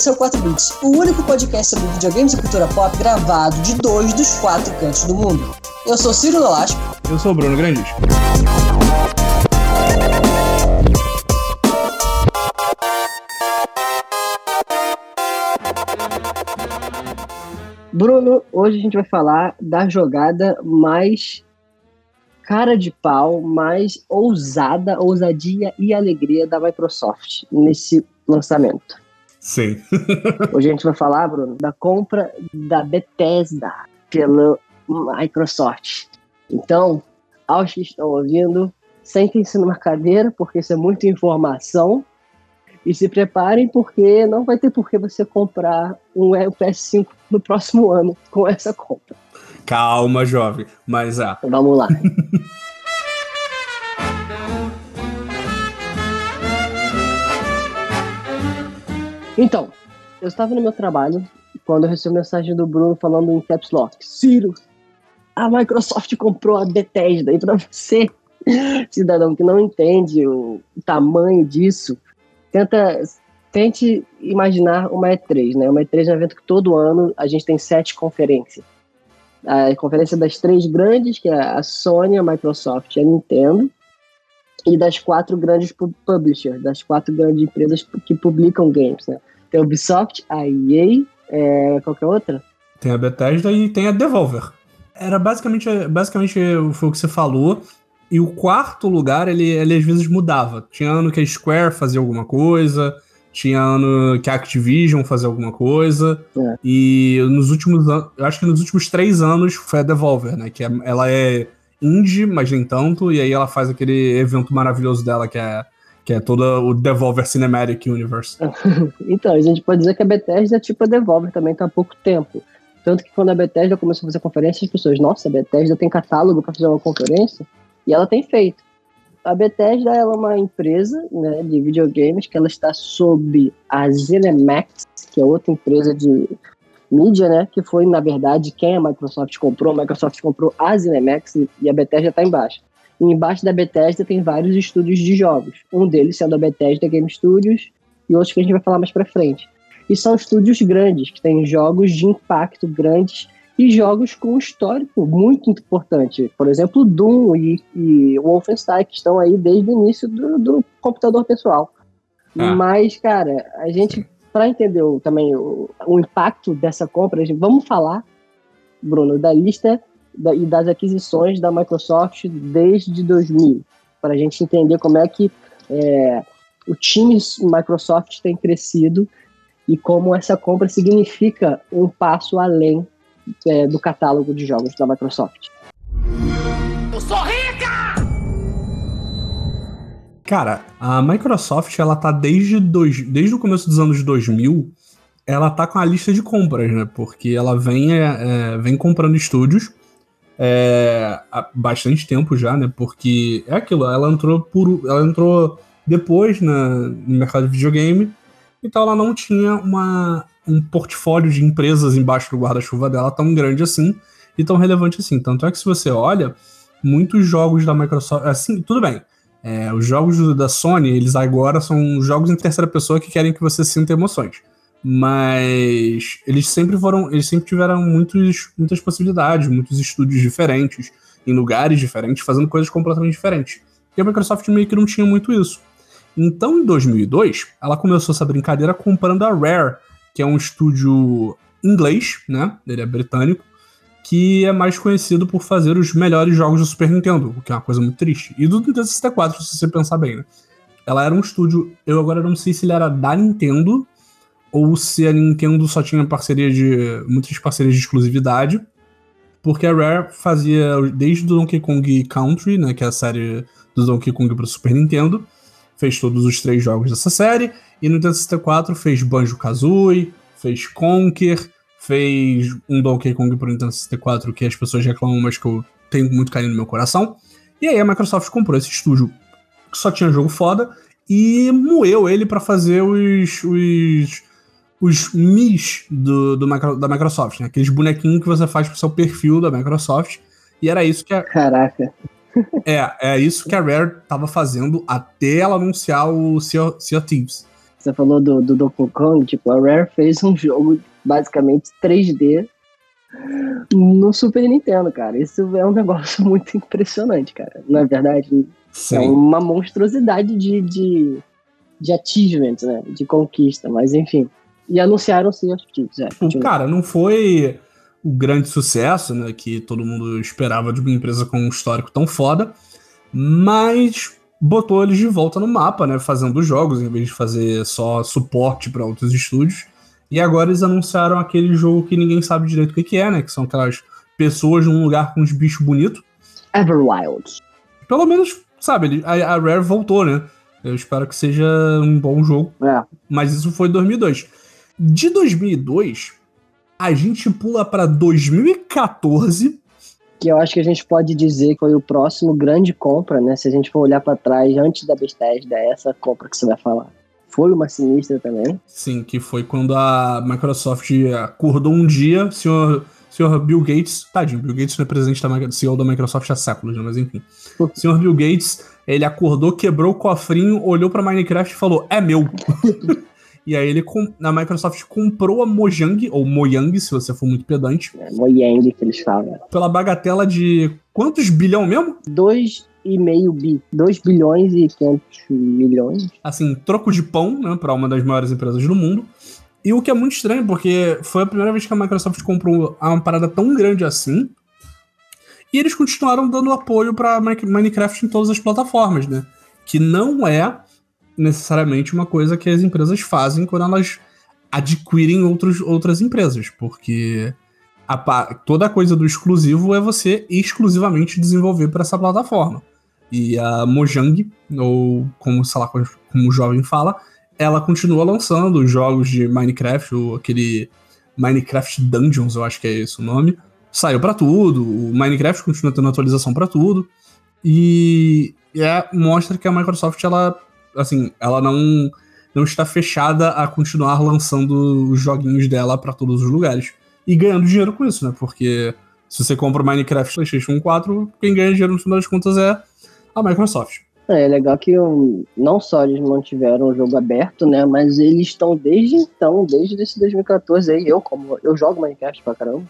esse é o 4 Bits, o único podcast sobre videogames e cultura pop gravado de dois dos quatro cantos do mundo. Eu sou Ciro Nolasco. Eu sou o Bruno Grandis. Bruno, hoje a gente vai falar da jogada mais cara de pau, mais ousada, ousadia e alegria da Microsoft nesse lançamento. Sim. hoje a gente vai falar, Bruno, da compra da Bethesda pela Microsoft. Então, aos que estão ouvindo, sentem-se numa cadeira, porque isso é muita informação. E se preparem, porque não vai ter por que você comprar um PS5 no próximo ano com essa compra. Calma, jovem, mas ah. Vamos lá. então, eu estava no meu trabalho quando eu recebi mensagem do Bruno falando em caps lock. Ciro, a Microsoft comprou a Bethesda. E para você, cidadão que não entende o tamanho disso, tenta tente imaginar uma E3, né? Uma E3 é um evento que todo ano a gente tem sete conferências. A conferência das três grandes, que é a Sony, a Microsoft e a Nintendo, e das quatro grandes publishers, das quatro grandes empresas que publicam games, né? Tem a Ubisoft, a EA, é, qualquer outra? Tem a Bethesda e tem a Devolver. Era basicamente, basicamente foi o que você falou. E o quarto lugar, ele, ele às vezes mudava. Tinha ano que a Square fazia alguma coisa, tinha ano que a Activision fazia alguma coisa. É. E nos últimos anos, eu acho que nos últimos três anos foi a Devolver, né? Que é, ela é indie, mas nem tanto. E aí ela faz aquele evento maravilhoso dela que é, que é todo o Devolver Cinematic Universe. então, a gente pode dizer que a Bethesda é tipo a Devolver também, tá há pouco tempo. Tanto que quando a Bethesda começou a fazer conferência, as pessoas, nossa, a Bethesda tem catálogo para fazer uma conferência. E ela tem feito. A Bethesda é uma empresa né, de videogames que ela está sob a ZeniMax, que é outra empresa de mídia, né? Que foi, na verdade, quem a Microsoft comprou. A Microsoft comprou a ZeniMax e a Bethesda está embaixo. E embaixo da Bethesda tem vários estúdios de jogos. Um deles sendo a Bethesda Game Studios e outros que a gente vai falar mais para frente. E são estúdios grandes, que têm jogos de impacto grandes e jogos com histórico muito importante. Por exemplo, Doom e, e Wolfenstein, que estão aí desde o início do, do computador pessoal. Ah. Mas, cara, a gente, para entender o, também o, o, impacto dessa compra, gente, vamos falar, Bruno, da lista da, e das aquisições da Microsoft desde 2000, para a gente entender como é que é, o time Microsoft tem crescido e como essa compra significa um passo além é, do catálogo de jogos da Microsoft. Eu sou rica! Cara, a Microsoft, ela tá desde, dois, desde o começo dos anos 2000, ela tá com a lista de compras, né? Porque ela vem, é, é, vem comprando estúdios é, há bastante tempo já, né? Porque é aquilo, ela entrou por. Ela entrou depois na, no mercado de videogame, então ela não tinha uma, um portfólio de empresas embaixo do guarda-chuva dela tão grande assim e tão relevante assim. Tanto é que se você olha, muitos jogos da Microsoft. Assim, tudo bem. É, os jogos da Sony, eles agora são jogos em terceira pessoa que querem que você sinta emoções. Mas eles sempre foram. Eles sempre tiveram muitos, muitas possibilidades, muitos estúdios diferentes, em lugares diferentes, fazendo coisas completamente diferentes. E a Microsoft meio que não tinha muito isso. Então, em 2002, ela começou essa brincadeira comprando a Rare, que é um estúdio inglês, né? Ele é britânico, que é mais conhecido por fazer os melhores jogos do Super Nintendo, o que é uma coisa muito triste. E do Nintendo 64, se você pensar bem, né? Ela era um estúdio, eu agora não sei se ele era da Nintendo ou se a Nintendo só tinha parceria de muitas parcerias de exclusividade, porque a Rare fazia desde o Donkey Kong Country, né, que é a série do Donkey Kong para Super Nintendo, fez todos os três jogos dessa série e no Nintendo 64 fez Banjo-Kazooie, fez Conker, fez um Donkey Kong pro Nintendo 64 que as pessoas reclamam, mas que eu tenho muito carinho no meu coração. E aí a Microsoft comprou esse estúdio que só tinha jogo foda e moeu ele para fazer os, os, os Mis do, do, da Microsoft, né? Aqueles bonequinhos que você faz pro seu perfil da Microsoft. E era isso que a... Caraca. É, é isso que a Rare tava fazendo até ela anunciar o Sea, sea of Thieves. Você falou do, do Donkey Kong, tipo, a Rare fez um jogo basicamente 3D no Super Nintendo, cara. Isso é um negócio muito impressionante, cara. Na é verdade, Sim. é uma monstruosidade de, de, de achievement, né? De conquista, mas enfim. E anunciaram sim os títulos. É, tipo, cara, não foi o grande sucesso, né? Que todo mundo esperava de uma empresa com um histórico tão foda, mas botou eles de volta no mapa, né? Fazendo jogos, em vez de fazer só suporte para outros estúdios. E agora eles anunciaram aquele jogo que ninguém sabe direito o que, que é, né? Que são aquelas pessoas num lugar com uns bichos bonitos. Everwild. Pelo menos, sabe, a, a Rare voltou, né? Eu espero que seja um bom jogo. É. Mas isso foi 2002. De 2002, a gente pula para 2014. Que eu acho que a gente pode dizer que foi o próximo grande compra, né? Se a gente for olhar para trás, antes da Bethesda, é essa compra que você vai falar foi uma sinistra também. Sim, que foi quando a Microsoft acordou um dia, senhor, senhor Bill Gates, tadinho, Bill Gates não é presidente da CEO da Microsoft há séculos, né, mas enfim. o senhor Bill Gates, ele acordou, quebrou o cofrinho, olhou para Minecraft e falou: "É meu". E aí ele a Microsoft comprou a Mojang, ou Mojang, se você for muito pedante. É, Mojang que eles falam. Pela bagatela de quantos bilhão mesmo? Dois e meio bi. 2 bilhões e 500 milhões. Assim, troco de pão, né, para uma das maiores empresas do mundo. E o que é muito estranho, porque foi a primeira vez que a Microsoft comprou uma parada tão grande assim. E eles continuaram dando apoio para Minecraft em todas as plataformas, né? Que não é necessariamente uma coisa que as empresas fazem quando elas adquirem outros, outras empresas, porque a, toda a coisa do exclusivo é você exclusivamente desenvolver para essa plataforma. E a Mojang, ou como, sei lá, como o jovem fala, ela continua lançando jogos de Minecraft, ou aquele Minecraft Dungeons, eu acho que é esse o nome. Saiu para tudo, o Minecraft continua tendo atualização para tudo. E é, mostra que a Microsoft, ela, assim, ela não, não está fechada a continuar lançando os joguinhos dela para todos os lugares. E ganhando dinheiro com isso, né? Porque se você compra o Minecraft PlayStation 4, quem ganha dinheiro no final das contas é a Microsoft. É, é legal que não só eles mantiveram o jogo aberto, né? Mas eles estão desde então, desde esse 2014 aí, eu como eu jogo Minecraft pra caramba.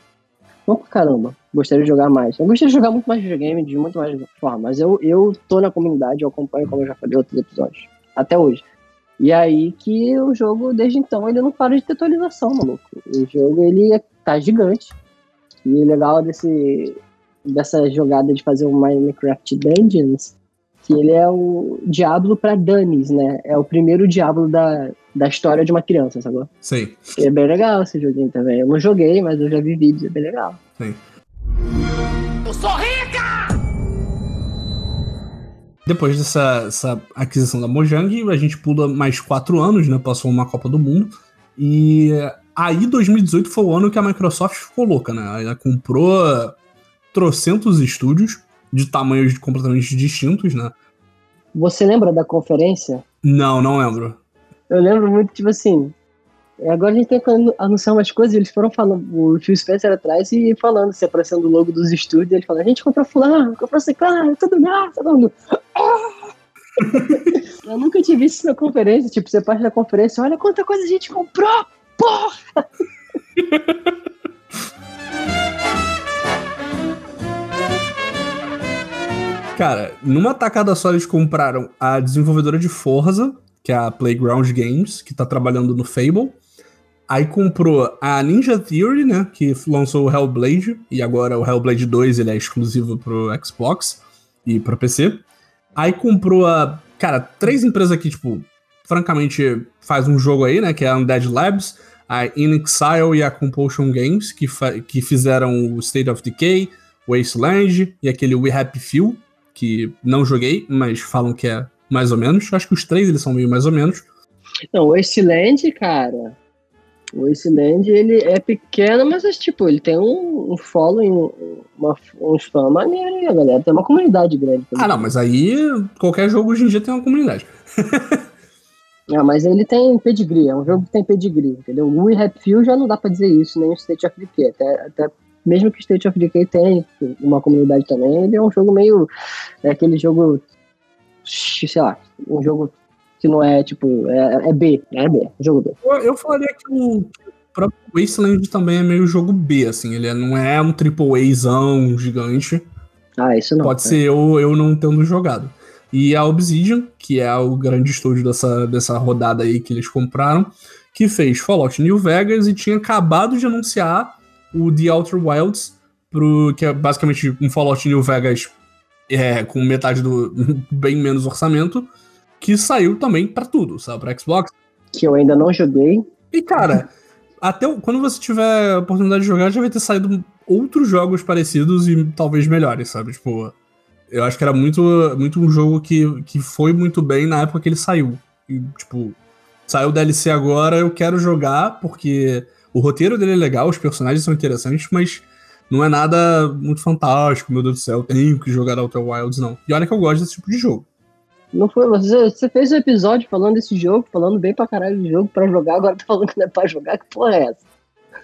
Não pra caramba. Gostaria de jogar mais. Eu gostaria de jogar muito mais videogame de muito mais forma, mas eu, eu tô na comunidade, eu acompanho, como eu já falei outros episódios. Até hoje. E aí que o jogo, desde então, ele não para de ter atualização, maluco. O jogo, ele é, tá gigante. E o legal desse, dessa jogada de fazer o Minecraft Dungeons, que ele é o Diablo para Dummies, né? É o primeiro Diablo da, da história de uma criança, sabe? Sim. é bem legal esse joguinho também. Eu não joguei, mas eu já vi vídeos, é bem legal. Sim. Eu sou rica! Depois dessa, aquisição da Mojang, a gente pula mais quatro anos, né? Passou uma Copa do Mundo. E aí 2018 foi o ano que a Microsoft ficou louca, né? Ela comprou trocentos estúdios de tamanhos completamente distintos, né? Você lembra da conferência? Não, não lembro. Eu lembro muito, tipo assim. Agora a gente tem que anunciar umas coisas, eles foram falando, o Phil Spencer atrás e falando, se aparecendo o logo dos estúdios, ele falando, a gente comprou fulano, comprou ciclano, tudo mais, todo mundo. Eu nunca tive isso na conferência, tipo, você parte da conferência, olha quanta coisa a gente comprou, porra! Cara, numa tacada só eles compraram a desenvolvedora de Forza, que é a Playground Games, que tá trabalhando no Fable. Aí comprou a Ninja Theory, né, que lançou o Hellblade, e agora o Hellblade 2 ele é exclusivo pro Xbox e pro PC. Aí comprou a, cara, três empresas aqui, tipo, francamente faz um jogo aí, né, que é a Undead Labs, a In Exile e a Compulsion Games, que, que fizeram o State of Decay, Wasteland e aquele We Happy Few, que não joguei, mas falam que é mais ou menos. Acho que os três eles são meio mais ou menos. Não, Wasteland, cara. O Wasteland, ele é pequeno, mas é, tipo, ele tem um, um following, uma, uns fãs maneiros, a galera tem uma comunidade grande. Ah, não, mas aí qualquer jogo hoje em dia tem uma comunidade. ah, mas ele tem pedigree, é um jogo que tem pedigree, entendeu? O We Happy Few já não dá pra dizer isso, nem o State of Decay, até, até mesmo que State of Decay tenha uma comunidade também, ele é um jogo meio. É aquele jogo. Sei lá, um jogo que não é, tipo, é, é B, é B, jogo B. Eu, eu falaria que o próprio Wasteland também é meio jogo B, assim, ele não é um AAAzão gigante. Ah, isso não. Pode é. ser eu, eu não tendo jogado. E a Obsidian, que é o grande estúdio dessa, dessa rodada aí que eles compraram, que fez Fallout New Vegas e tinha acabado de anunciar o The Outer Wilds, pro, que é basicamente um Fallout New Vegas é, com metade do. bem menos orçamento, que saiu também para tudo, sabe? Pra Xbox. Que eu ainda não joguei. E cara, até quando você tiver a oportunidade de jogar, já vai ter saído outros jogos parecidos e talvez melhores, sabe? Tipo, eu acho que era muito, muito um jogo que, que foi muito bem na época que ele saiu. E, tipo, saiu o DLC agora, eu quero jogar, porque o roteiro dele é legal, os personagens são interessantes, mas não é nada muito fantástico, meu Deus do céu, tenho que jogar Outer Wilds, não. E olha que eu gosto desse tipo de jogo. Não foi, você, você fez um episódio falando desse jogo, falando bem pra caralho de jogo pra jogar, agora tá falando que não é pra jogar, que porra é essa?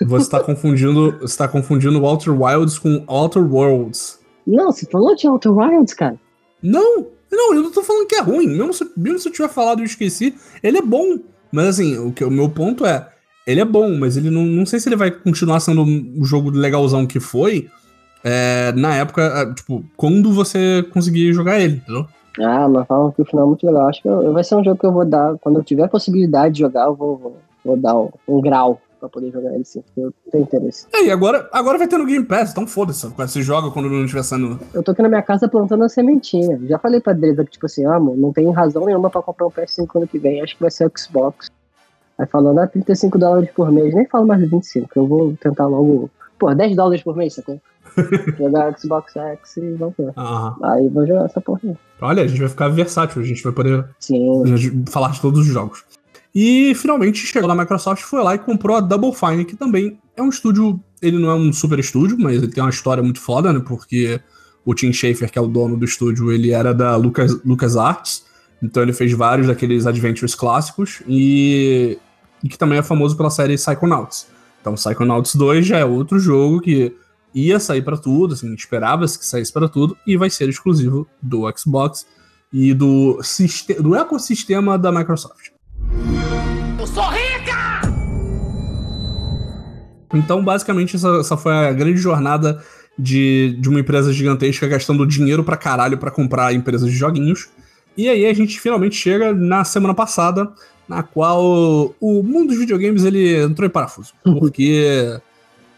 Você tá confundindo, você tá confundindo Outer Wilds com Outer Worlds. Não, você falou de Outer Wilds, cara. Não, não, eu não tô falando que é ruim. Mesmo se, mesmo se eu tiver falado e eu esqueci, ele é bom. Mas assim, o, que, o meu ponto é, ele é bom, mas ele não, não sei se ele vai continuar sendo o jogo legalzão que foi é, na época, é, tipo, quando você conseguir jogar ele, entendeu? Ah, mas falam que o final é muito legal. Acho que eu, vai ser um jogo que eu vou dar, quando eu tiver a possibilidade de jogar, eu vou, vou, vou dar um, um grau pra poder jogar ele sim, eu tenho interesse. É, e agora, agora vai ter no Game Pass, então foda-se, você joga quando não estiver sendo... Eu tô aqui na minha casa plantando a sementinha. Já falei pra Dresa que, tipo assim, ah, amor, não tem razão nenhuma pra comprar um PS5 ano que vem, acho que vai ser o Xbox. Aí falando, ah, 35 dólares por mês, nem falo mais de 25, eu vou tentar logo, pô, 10 dólares por mês, sacou? Jogar Xbox X e vamos ver. Aí vou jogar essa porra aí. Olha, a gente vai ficar versátil, a gente vai poder Sim. falar de todos os jogos. E finalmente chegou na Microsoft, foi lá e comprou a Double Fine, que também é um estúdio. Ele não é um super estúdio, mas ele tem uma história muito foda, né? Porque o Tim Schafer, que é o dono do estúdio, ele era da Lucas, Lucas Arts. Então ele fez vários daqueles adventures clássicos e, e que também é famoso pela série Psychonauts. Então Psychonauts 2 já é outro jogo que ia sair para tudo, assim, esperava-se que saísse para tudo e vai ser exclusivo do Xbox e do, do ecossistema da Microsoft. Eu sou rica! Então, basicamente, essa, essa foi a grande jornada de, de uma empresa gigantesca gastando dinheiro pra caralho pra comprar empresas de joguinhos. E aí a gente finalmente chega na semana passada, na qual o mundo dos videogames ele entrou em parafuso. Porque,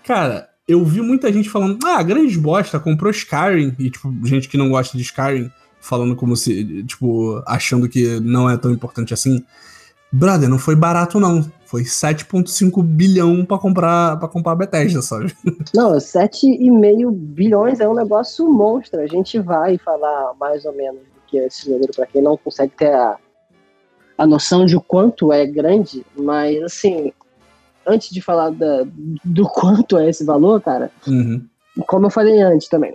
cara, eu vi muita gente falando, ah, grande bosta, comprou Skyrim, e tipo, gente que não gosta de Skyrim, falando como se, tipo, achando que não é tão importante assim. Brother, não foi barato não. Foi 7.5 bilhão para comprar para comprar a Bethesda, sabe? Não, 7,5 bilhões é um negócio monstro. A gente vai falar mais ou menos do que é esse número para quem não consegue ter a, a noção de quanto é grande, mas assim, antes de falar da, do quanto é esse valor, cara, uhum. como eu falei antes também,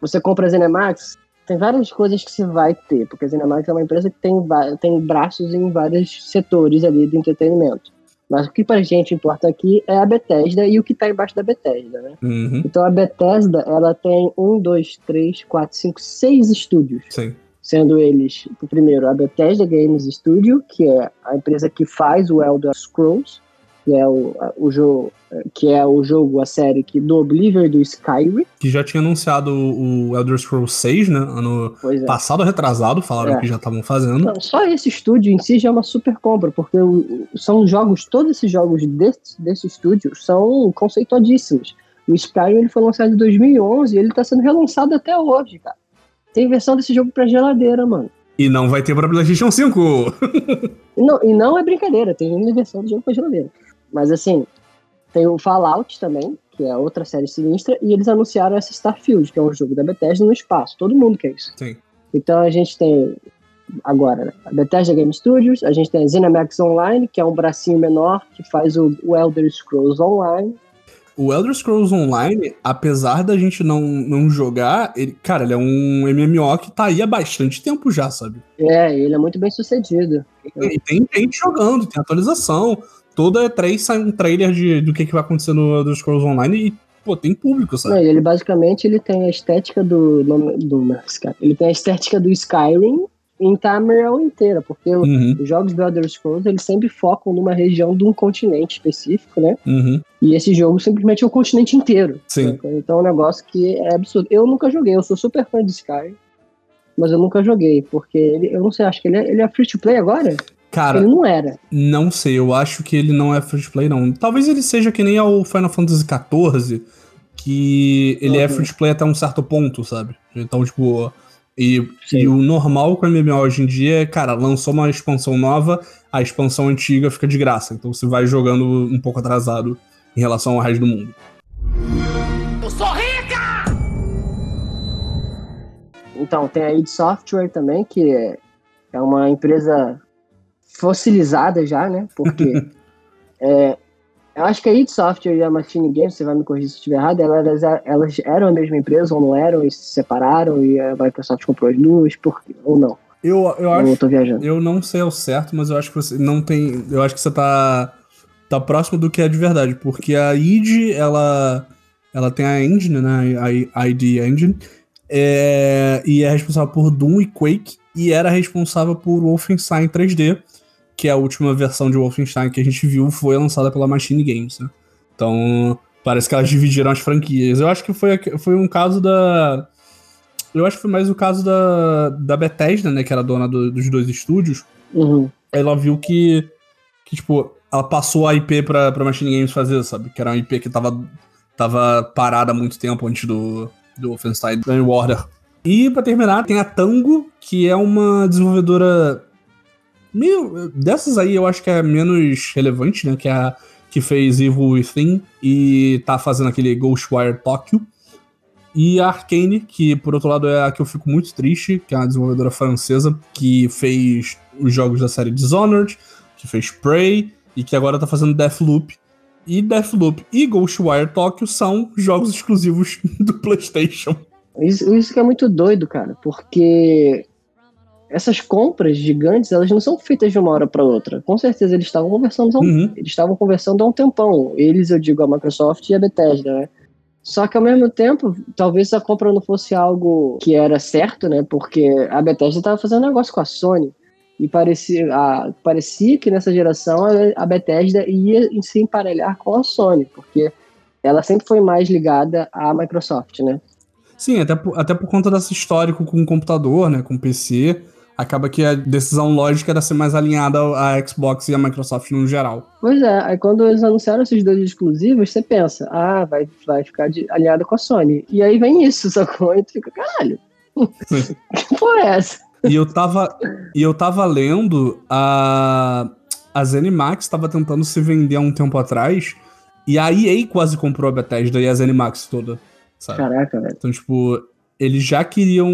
você compra a Zenimax, tem várias coisas que você vai ter, porque a Cinemax é uma empresa que tem, tem braços em vários setores ali do entretenimento. Mas o que pra gente importa aqui é a Bethesda e o que tá embaixo da Bethesda, né? Uhum. Então a Bethesda, ela tem um, dois, três, quatro, cinco, seis estúdios. Sim. Sendo eles, o primeiro, a Bethesda Games Studio, que é a empresa que faz o Elder Scrolls, que é o, o jogo que é o jogo, a série que do Oblivion do Skyrim. Que já tinha anunciado o Elder Scrolls 6, né? Ano é. passado retrasado, falaram é. que já estavam fazendo. Não, só esse estúdio em si já é uma super compra, porque são jogos, todos esses jogos desse, desse estúdio são conceituadíssimos. O Skyrim ele foi lançado em 2011 e ele tá sendo relançado até hoje, cara. Tem versão desse jogo pra geladeira, mano. E não vai ter pra PlayStation 5! não, e não é brincadeira, tem uma versão do jogo pra geladeira. Mas assim, tem o Fallout também, que é outra série sinistra, e eles anunciaram essa Starfield, que é um jogo da Bethesda no espaço. Todo mundo quer isso. Sim. Então a gente tem agora né, a Bethesda Game Studios, a gente tem a ZeniMax Online, que é um bracinho menor que faz o, o Elder Scrolls Online. O Elder Scrolls Online, apesar da gente não, não jogar, ele, cara, ele é um MMO que tá aí há bastante tempo já, sabe? É, ele é muito bem sucedido. E tem gente jogando, tem atualização toda E3 sai um trailer de, do que, que vai acontecer no Elder Scrolls Online e, pô, tem público, sabe? Não, ele basicamente ele tem a estética do, do, do ele tem a estética do Skyrim, em Tamriel inteira, porque Uhum, os jogos do Elder Scrolls, eles sempre focam numa região de um continente específico, né? uhum. E esse jogo simplesmente é o continente inteiro. Sim. saca? Então é um negócio que é absurdo. Eu nunca joguei, eu sou super fã de Sky, mas eu nunca joguei, porque ele, eu não sei, acho que ele é, ele é free to play agora? Cara, ele não era. Não sei, eu acho que ele não é free to play, não. Talvez ele seja que nem ao Final Fantasy XIV, que ele é Uhum. free to play até um certo ponto, sabe? Então, tipo. E, e o normal com o MMO hoje em dia é, cara, lançou uma expansão nova, a expansão antiga fica de graça. Então você vai jogando um pouco atrasado em relação ao resto do mundo. Então, tem a id Software também, que é, é uma empresa fossilizada já, né? Porque é, eu acho que a id Software e a Machine Games, você vai me corrigir se eu estiver errado, elas, elas eram a mesma empresa ou não eram e se separaram e a Microsoft comprou as duas, por, ou não? Eu, eu acho. eu tô viajando? Eu não sei ao certo, mas eu acho que você não tem. Eu acho que você tá. tá próximo do que é de verdade. Porque a id, ela. Ela tem a engine, né? A ID Engine. é, e é responsável por Doom e Quake. E era responsável por Wolfenstein 3D. Que é a última versão de Wolfenstein que a gente viu foi lançada pela Machine Games, né? Então. Parece que elas dividiram as franquias. Eu acho que foi, foi um caso da. Eu acho que foi mais o caso da, da Bethesda, né? Que era dona do- dos dois estúdios. Uhum. Ela viu que, que, tipo, ela passou a IP pra, pra Machine Games fazer, sabe? Que era uma IP que tava, tava parada há muito tempo antes do, do Wolfenstein New Order. E pra terminar, tem a Tango, que é uma desenvolvedora meio. Dessas aí eu acho que é menos relevante, né? Que é a que fez Evil Within e tá fazendo aquele Ghostwire Tokyo. E a Arkane, que por outro lado é a que eu fico muito triste, que é uma desenvolvedora francesa que fez os jogos da série Dishonored, que fez Prey e que agora tá fazendo Deathloop. E Deathloop e Ghostwire Tokyo são jogos exclusivos do PlayStation. Isso, isso que é muito doido, cara, porque essas compras gigantes, elas não são feitas de uma hora para outra. Com certeza eles estavam conversando, um- Uhum. eles estavam conversando há um tempão. Eles, eu digo, a Microsoft e a Bethesda, né? Só que ao mesmo tempo, talvez a compra não fosse algo que era certo, né? Porque a Bethesda estava fazendo negócio com a Sony. E parecia, a- parecia que nessa geração a, a Bethesda ia se emparelhar com a Sony, porque ela sempre foi mais ligada à Microsoft, né? Sim, até por, até por conta desse histórico com o computador, né? Com o PC. Acaba que a decisão lógica era ser mais alinhada à Xbox e à Microsoft no geral. Pois é, aí quando eles anunciaram esses dois exclusivos, você pensa, ah, vai, vai ficar de, alinhado com a Sony. E aí vem isso, sacou? E tu fica, caralho, que porra é essa? E eu tava, e eu tava lendo a, a ZeniMax estava tentando se vender há um tempo atrás. E a EA quase comprou a Bethesda e a ZeniMax toda. Sabe? Caraca, velho. Então, tipo, eles já queriam,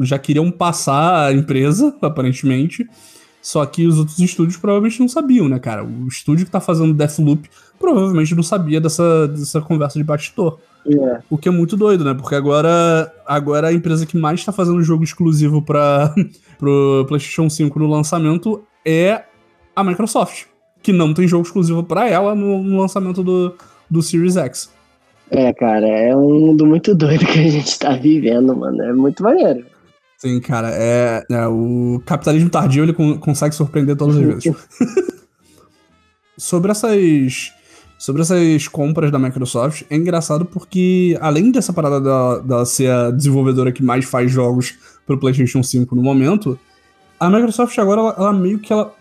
já queriam passar a empresa, aparentemente. Só que os outros estúdios provavelmente não sabiam, né, cara? O estúdio que tá fazendo Deathloop provavelmente não sabia dessa, dessa conversa de bastidor. É. O que é muito doido, né? Porque agora, agora a empresa que mais tá fazendo jogo exclusivo para pro PlayStation 5 no lançamento é a Microsoft, que não tem jogo exclusivo para ela no, no lançamento do, do Series X. É, cara, é um mundo muito doido que a gente tá vivendo, mano. É muito maneiro. Sim, cara, é, é, o capitalismo tardio ele con- consegue surpreender todas as vezes. sobre essas sobre essas compras da Microsoft, é engraçado porque além dessa parada da, da ser a desenvolvedora que mais faz jogos pro PlayStation 5 no momento, a Microsoft agora ela, ela meio que ela,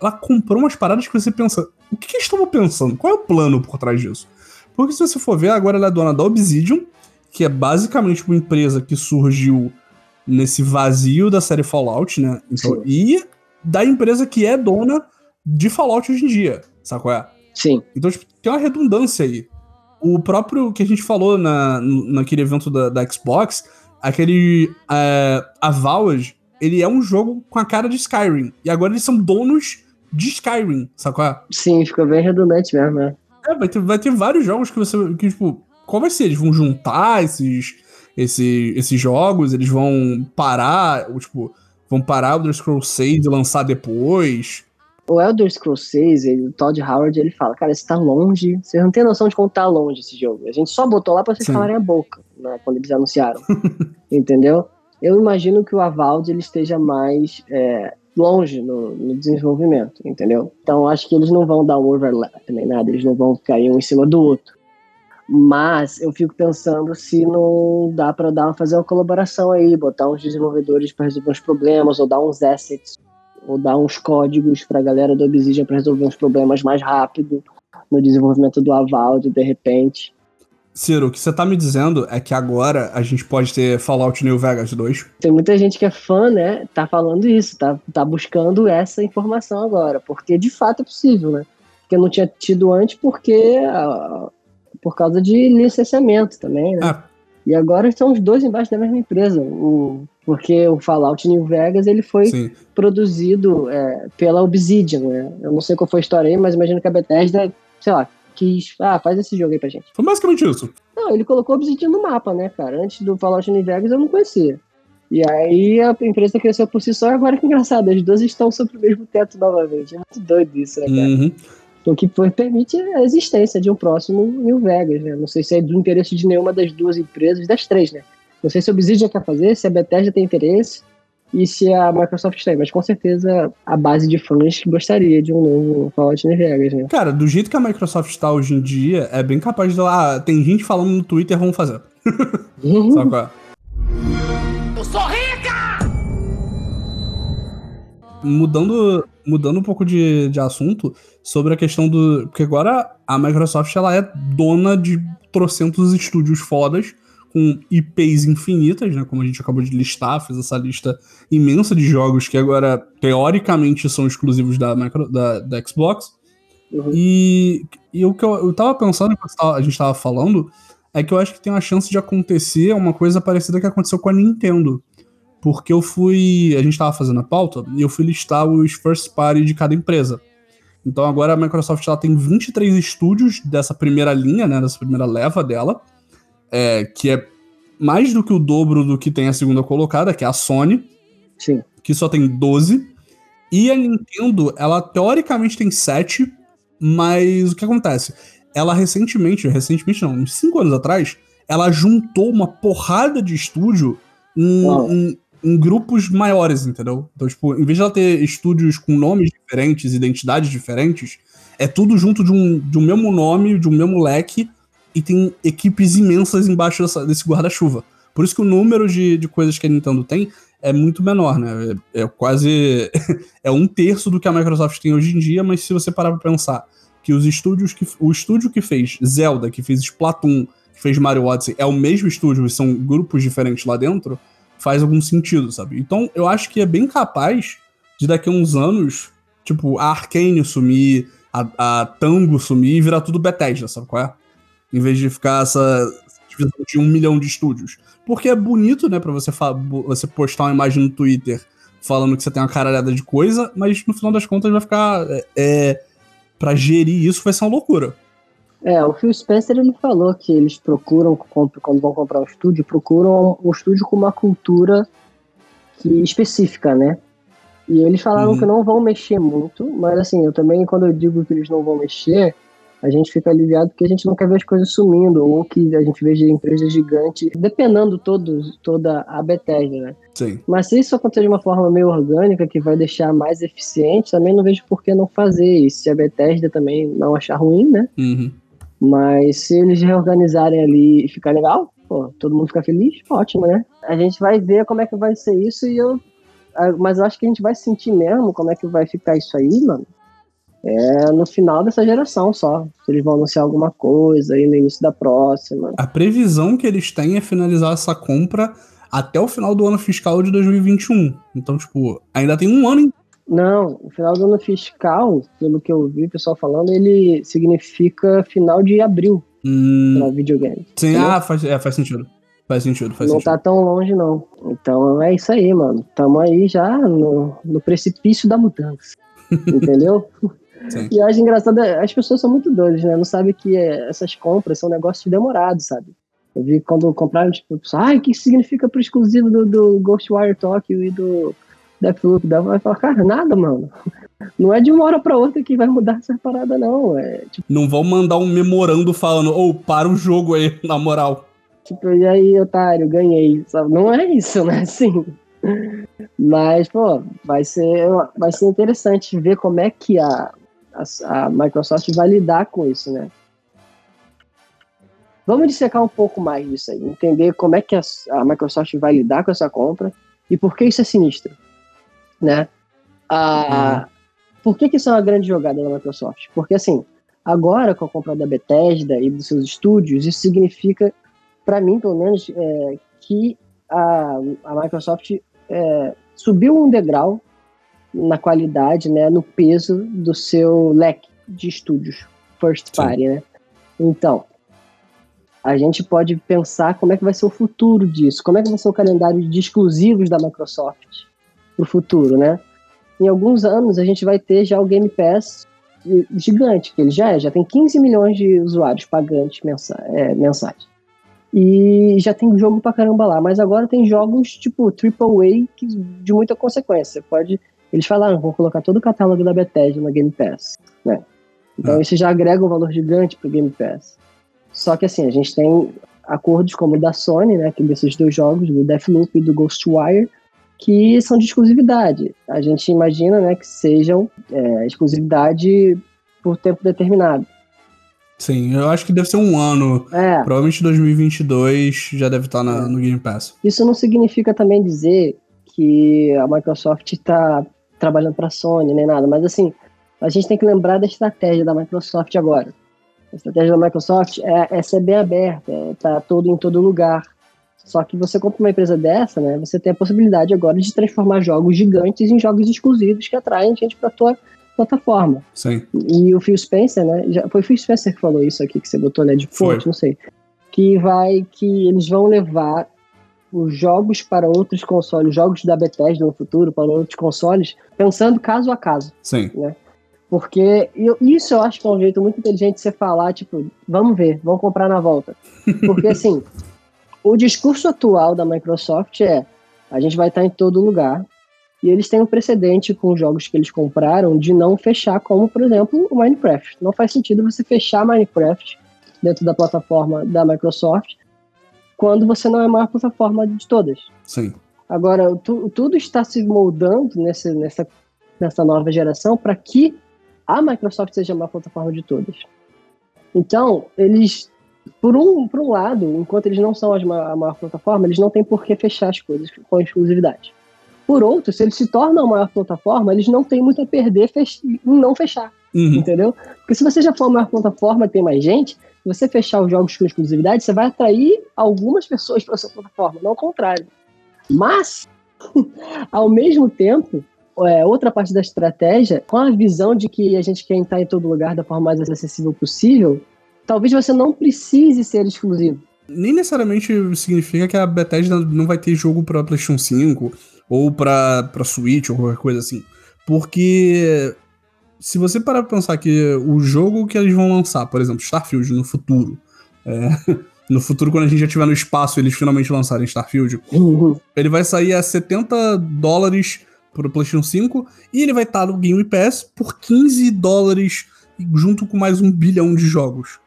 ela comprou umas paradas que você pensa, o que, que eles estavam pensando? Qual é o plano por trás disso? Porque se você for ver, agora ela é dona da Obsidian, que é basicamente uma empresa que surgiu nesse vazio da série Fallout, né? Então, e da empresa que é dona de Fallout hoje em dia, sabe qual é? Sim, Então, tipo, tem uma redundância aí. O próprio que a gente falou na, naquele evento da, da Xbox, aquele é, Avowed, ele é um jogo com a cara de Skyrim. E agora eles são donos de Skyrim, sabe qual é? sim, ficou bem redundante mesmo, né? É, vai ter, vai ter vários jogos que você. Que, tipo, qual vai ser? Eles vão juntar esses, esse, esses jogos, eles vão parar, ou, tipo, vão parar o Elder Scrolls 6 e lançar depois. O Elder Scrolls 6, ele, o Todd Howard, ele fala, cara, isso tá longe, vocês não tem noção de como tá longe esse jogo. A gente só botou lá pra vocês Sim. calarem a boca, né, quando eles anunciaram. Entendeu? Eu imagino que o Avald ele esteja mais é, longe no, no, desenvolvimento, entendeu? Então acho que eles não vão dar um overlap nem nada, eles não vão cair um em cima do outro. Mas eu fico pensando se não dá para dar fazer uma colaboração aí, botar uns desenvolvedores para resolver uns problemas, ou dar uns assets, ou dar uns códigos para a galera do Obsidian para resolver uns problemas mais rápido no desenvolvimento do Avald, de repente. Ciro, o que você tá me dizendo é que agora a gente pode ter Fallout New Vegas 2? Tem muita gente que é fã, né? Tá falando isso, tá, tá buscando essa informação agora, porque de fato é possível, né? Porque não tinha tido antes porque uh, por causa de licenciamento também, né? Ah. E agora são os dois embaixo da mesma empresa, o, porque o Fallout New Vegas ele foi Sim. produzido é, pela Obsidian, né? Eu não sei qual foi a história aí, mas imagino que a Bethesda, sei lá, quis, ah, faz esse jogo aí pra gente. Foi basicamente isso. Não, ele colocou Obsidian no mapa, né, cara? Antes do Fallout New Vegas eu não conhecia. E aí a empresa cresceu por si só e agora que engraçado, as duas estão sob o mesmo teto novamente. É muito doido isso, né, cara? Uhum. O que permite a existência de um próximo New Vegas, né? Não sei se é do interesse de nenhuma das duas empresas, das três, né? Não sei se a Obsidian quer fazer, se a Bethesda tem interesse, e se a Microsoft tem, mas com certeza a base de fãs que gostaria de um novo Fallout New Vegas, né? Cara, do jeito que a Microsoft está hoje em dia, é bem capaz de lá, ah, tem gente falando no Twitter, vamos fazer. Uhum. Sabe qual é? Eu sou rica! Mudando, mudando um pouco de, de assunto sobre a questão do. Porque agora a Microsoft ela é dona de trocentos estúdios fodas com IPs infinitas, né? Como a gente acabou de listar, fez essa lista imensa de jogos que agora, teoricamente, são exclusivos da, micro, da, da Xbox. Uhum. E, e o que eu, eu tava pensando a gente tava falando é que eu acho que tem uma chance de acontecer uma coisa parecida que aconteceu com a Nintendo. Porque eu fui. A gente tava fazendo a pauta e eu fui listar os first party de cada empresa. Então agora a Microsoft ela tem 23 estúdios dessa primeira linha, né? Dessa primeira leva dela é, que é mais do que o dobro do que tem a segunda colocada, que é a Sony. Sim. Que só tem 12. E a Nintendo, ela teoricamente tem 7, mas o que acontece? Ela recentemente, recentemente não, uns 5 anos atrás, ela juntou uma porrada de estúdio em, em, em, grupos maiores, entendeu? Então, tipo, em vez de ela ter estúdios com nomes diferentes, identidades diferentes, é tudo junto de um, de um mesmo nome, de um mesmo leque, e tem equipes imensas embaixo dessa, desse guarda-chuva. Por isso que o número de, de coisas que a Nintendo tem é muito menor, né? É, é quase. é um terço do que a Microsoft tem hoje em dia, mas se você parar pra pensar que os estúdios que. O estúdio que fez Zelda, que fez Splatoon, que fez Mario Odyssey, é o mesmo estúdio e são grupos diferentes lá dentro, faz algum sentido, sabe? Então eu acho que é bem capaz de daqui a uns anos, tipo, a Arkane sumir, a, a Tango sumir e virar tudo Bethesda, sabe qual é? Em vez de ficar essa divisão de um milhão de estúdios. Porque é bonito, né, pra você, você postar uma imagem no Twitter falando que você tem uma caralhada de coisa, mas no final das contas vai ficar. É, é para gerir isso vai ser uma loucura. É, o Phil Spencer ele falou que eles procuram, quando vão comprar um estúdio, procuram um estúdio com uma cultura que, específica, né? E eles falaram uhum. que não vão mexer muito, mas assim, eu também, quando eu digo que eles não vão mexer, a gente fica aliviado porque a gente não quer ver as coisas sumindo, ou que a gente veja empresas gigantes dependendo todos, toda a Bethesda, né? Sim. Mas se isso acontecer de uma forma meio orgânica, que vai deixar mais eficiente, também não vejo por que não fazer. E se a Bethesda também não achar ruim, né? Uhum. Mas se eles reorganizarem ali e ficar legal, pô, todo mundo ficar feliz, ótimo, né? A gente vai ver como é que vai ser isso e eu. Mas eu acho que a gente vai sentir mesmo como é que vai ficar isso aí, mano é no final dessa geração só. Eles vão anunciar alguma coisa aí no início da próxima. A previsão que eles têm é finalizar essa compra até o final do ano fiscal de 2021. Então, tipo, ainda tem um ano. Não, o final do ano fiscal, pelo que eu vi o pessoal falando, ele significa final de abril hum, para videogame. Sim, entendeu? ah, faz, é, faz sentido. Faz sentido, faz não sentido. tá tão longe, não. Então é isso aí, mano. Tamo aí já no, no precipício da mudança. Entendeu? Sim. E eu acho engraçado, as pessoas são muito doidas, né? Não sabem que essas compras são negócios demorados, sabe? Eu vi quando compraram, tipo, ai, o que significa pro exclusivo do, do Ghostwire Tokyo e do Deathloop? Daí vai falar, cara, nada, mano. Não é de uma hora pra outra que vai mudar essa parada, não. É, tipo... Não vão mandar um memorando falando, ou oh, para o jogo aí, na moral. Tipo, e aí, otário, ganhei. Sabe? Não é isso, né? Assim. Mas, pô, vai ser, vai ser interessante ver como é que a, a, a Microsoft vai lidar com isso, né? Vamos dissecar um pouco mais disso aí, entender como é que a, a, Microsoft vai lidar com essa compra e por que isso é sinistro, né? Ah, uhum. Por que, que isso é uma grande jogada da Microsoft? Porque, assim, agora com a compra da Bethesda e dos seus estúdios, isso significa, para mim, pelo menos, é, que a, a Microsoft é, subiu um degrau na qualidade, né, no peso do seu leque de estúdios first party, Sim. né? Então, a gente pode pensar como é que vai ser o futuro disso, como é que vai ser o calendário de exclusivos da Microsoft para o futuro, né? Em alguns anos a gente vai ter já o Game Pass gigante, que ele já é, já tem 15 milhões de usuários pagantes mensa é, mensais. E já tem jogo pra caramba lá, mas agora tem jogos tipo AAA que, de muita consequência. Pode, eles falaram, vão colocar todo o catálogo da Bethesda na Game Pass, né? Então ah. isso já agrega um valor gigante pro Game Pass. Só que assim, a gente tem acordos como o da Sony, né, que desses dois jogos, do Deathloop e do Ghostwire, que são de exclusividade. A gente imagina, né, que sejam é, exclusividade por tempo determinado. Sim, eu acho que deve ser um ano. É. Provavelmente 2022 já deve estar na, é. no Game Pass. Isso não significa também dizer que a Microsoft está trabalhando para a Sony nem nada, mas assim, a gente tem que lembrar da estratégia da Microsoft agora. A estratégia da Microsoft é, é ser bem aberta, é tá todo em todo lugar. Só que você compra uma empresa dessa, né? Você tem a possibilidade agora de transformar jogos gigantes em jogos exclusivos que atraem gente para tua plataforma. Sim. E o Phil Spencer, né? Já, foi o Phil Spencer que falou isso aqui que você botou, né? De fonte, não sei. Que vai, que eles vão levar os jogos para outros consoles, jogos da Bethesda no futuro para outros consoles, pensando caso a caso. Sim. Né? Porque eu, isso eu acho que é um jeito muito inteligente de você falar, tipo, vamos ver, vamos comprar na volta. Porque assim, o discurso atual da Microsoft é: a gente vai estar em todo lugar. E eles têm um precedente com os jogos que eles compraram de não fechar, como por exemplo o Minecraft. Não faz sentido você fechar Minecraft dentro da plataforma da Microsoft quando você não é a maior plataforma de todas. Sim. Agora, tu, tudo está se moldando nesse, nessa, nessa nova geração para que a Microsoft seja a maior plataforma de todas. Então, eles por um, por um lado, enquanto eles não são a maior plataforma, eles não têm por que fechar as coisas com exclusividade. Por outro, se eles se tornam a maior plataforma, eles não têm muito a perder em não fechar. Uhum. Entendeu? Porque se você já for a maior plataforma e tem mais gente, se você fechar os jogos com exclusividade, você vai atrair algumas pessoas para sua plataforma, não ao contrário. Mas, ao mesmo tempo, é, outra parte da estratégia, com a visão de que a gente quer estar em todo lugar da forma mais acessível possível, talvez você não precise ser exclusivo. Nem necessariamente significa que a Bethesda não vai ter jogo para PlayStation 5 ou para Switch ou qualquer coisa assim. Porque se você parar pra pensar que o jogo que eles vão lançar, por exemplo, Starfield no futuro, é, no futuro, quando a gente já estiver no espaço eles finalmente lançarem Starfield, uhum. ele vai sair a 70 dólares pro PlayStation 5 e ele vai estar no Game Pass por 15 dólares junto com mais um bilhão de jogos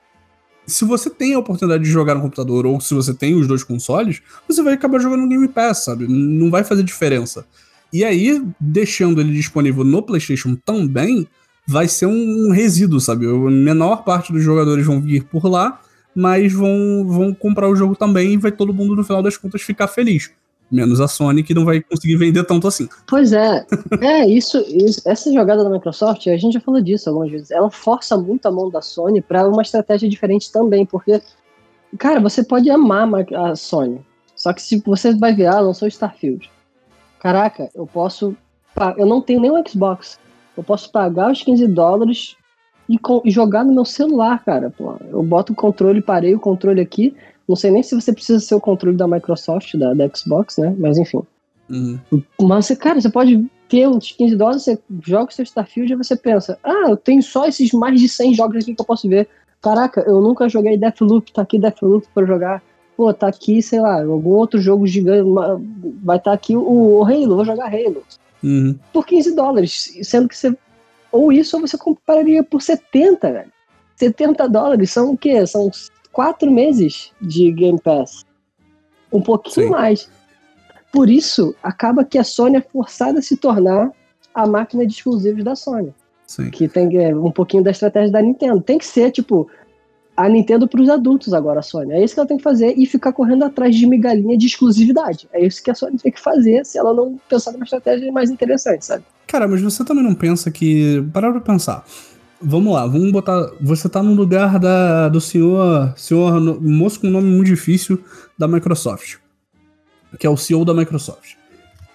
se você tem a oportunidade de jogar no computador ou se você tem os dois consoles, você vai acabar jogando no Game Pass, sabe? Não vai fazer diferença. E aí, deixando ele disponível no PlayStation também, vai ser um resíduo, sabe? A menor parte dos jogadores vão vir por lá, mas vão, vão comprar o jogo também e vai todo mundo, no final das contas, ficar feliz. Menos a Sony, que não vai conseguir vender tanto assim. Pois é. É, isso, isso, essa jogada da Microsoft, a gente já falou disso algumas vezes. Ela força muito a mão da Sony para uma estratégia diferente também, porque, cara, você pode amar a Sony. Só que se você vai ver, ah, lançou Starfield. Caraca, eu posso. Eu não tenho nenhum Xbox. Eu posso pagar os 15 dólares e, e jogar no meu celular, cara. Pô, eu boto o controle, parei o controle aqui não sei nem se você precisa ser o controle da Microsoft, da, da Xbox, né? Mas enfim. Uhum. Mas, cara, você pode ter uns 15 dólares, você joga o seu Starfield e você pensa, ah, eu tenho só esses mais de 100 jogos aqui que eu posso ver. Caraca, eu nunca joguei Deathloop, tá aqui Deathloop pra jogar. Pô, tá aqui, sei lá, algum outro jogo gigante, vai estar tá aqui o, o, Halo, vou jogar Halo. Uhum. Por 15 dólares, sendo que você. Ou isso, ou você compraria por 70, velho. 70 dólares são o quê? São quatro meses de Game Pass. Um pouquinho Sim. mais. Por isso, acaba que a Sony é forçada a se tornar a máquina de exclusivos da Sony. Sim. Que tem é, um pouquinho da estratégia da Nintendo. Tem que ser, tipo, a Nintendo para os adultos agora, a Sony. É isso que ela tem que fazer e ficar correndo atrás de migalhinha de exclusividade. É isso que a Sony tem que fazer se ela não pensar numa estratégia mais interessante, sabe? Cara, mas você também não pensa que. Para pra pensar. Vamos lá, vamos botar. Você tá no lugar da, do senhor. Senhor no- moço com um nome muito difícil da Microsoft. Que é o CEO da Microsoft.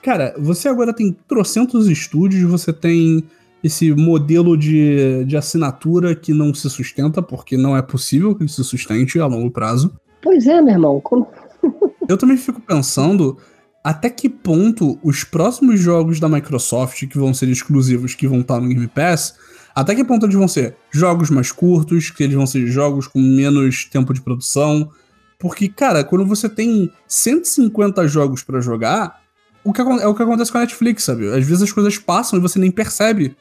Cara, você agora tem trocentos estúdios, você tem esse modelo de, de assinatura que não se sustenta, porque não é possível que ele se sustente a longo prazo. Pois é, meu irmão. Como... Eu também fico pensando até que ponto os próximos jogos da Microsoft que vão ser exclusivos, que vão estar no Game Pass, até que ponto eles vão ser jogos mais curtos, que eles vão ser jogos com menos tempo de produção. Porque, cara, quando você tem 150 jogos pra jogar, o que, é o que acontece com a Netflix, sabe? Às vezes as coisas passam e você nem percebe.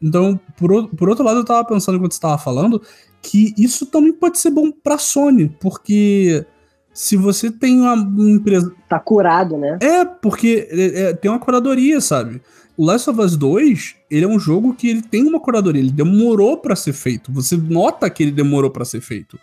Então, por, por outro lado, eu tava pensando enquanto você tava falando que isso também pode ser bom pra Sony, porque se você tem uma empresa. Tá curado, né? É, porque é, é, tem uma curadoria, sabe? O Last of Us 2, ele é um jogo que ele tem uma curadoria, ele demorou pra ser feito. Você nota que ele demorou pra ser feito.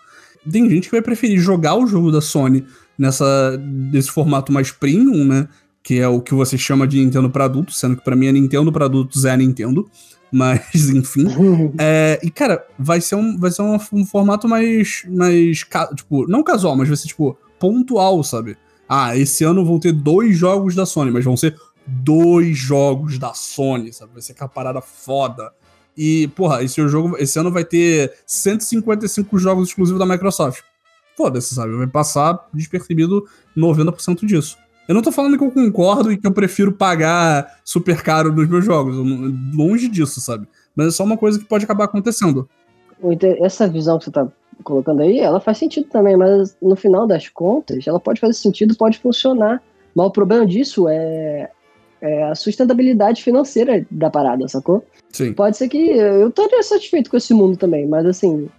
Tem gente que vai preferir jogar o jogo da Sony nessa desse formato mais premium, né? Que é o que você chama de Nintendo pra adultos, sendo que pra mim a Nintendo pra adultos é a Nintendo. Mas, enfim. É, e, cara, vai ser um, vai ser um, um formato mais, mais. Tipo, não casual, mas vai ser, tipo, pontual, sabe? Ah, esse ano vão ter dois jogos da Sony, mas vão ser dois jogos da Sony, sabe? Vai ser aquela parada foda. E, porra, esse jogo, esse ano vai ter 155 jogos exclusivos da Microsoft. Foda-se, sabe? Vai passar despercebido 90% disso. Eu não tô falando que eu concordo e que eu prefiro pagar super caro nos meus jogos. longe disso, sabe? Mas é só uma coisa que pode acabar acontecendo. Essa visão que você tá colocando aí, ela faz sentido também, mas no final das contas, ela pode fazer sentido, pode funcionar. Mas o problema disso é, é a sustentabilidade financeira da parada, sacou? Sim. Pode ser que eu estaria satisfeito com esse mundo também, mas assim,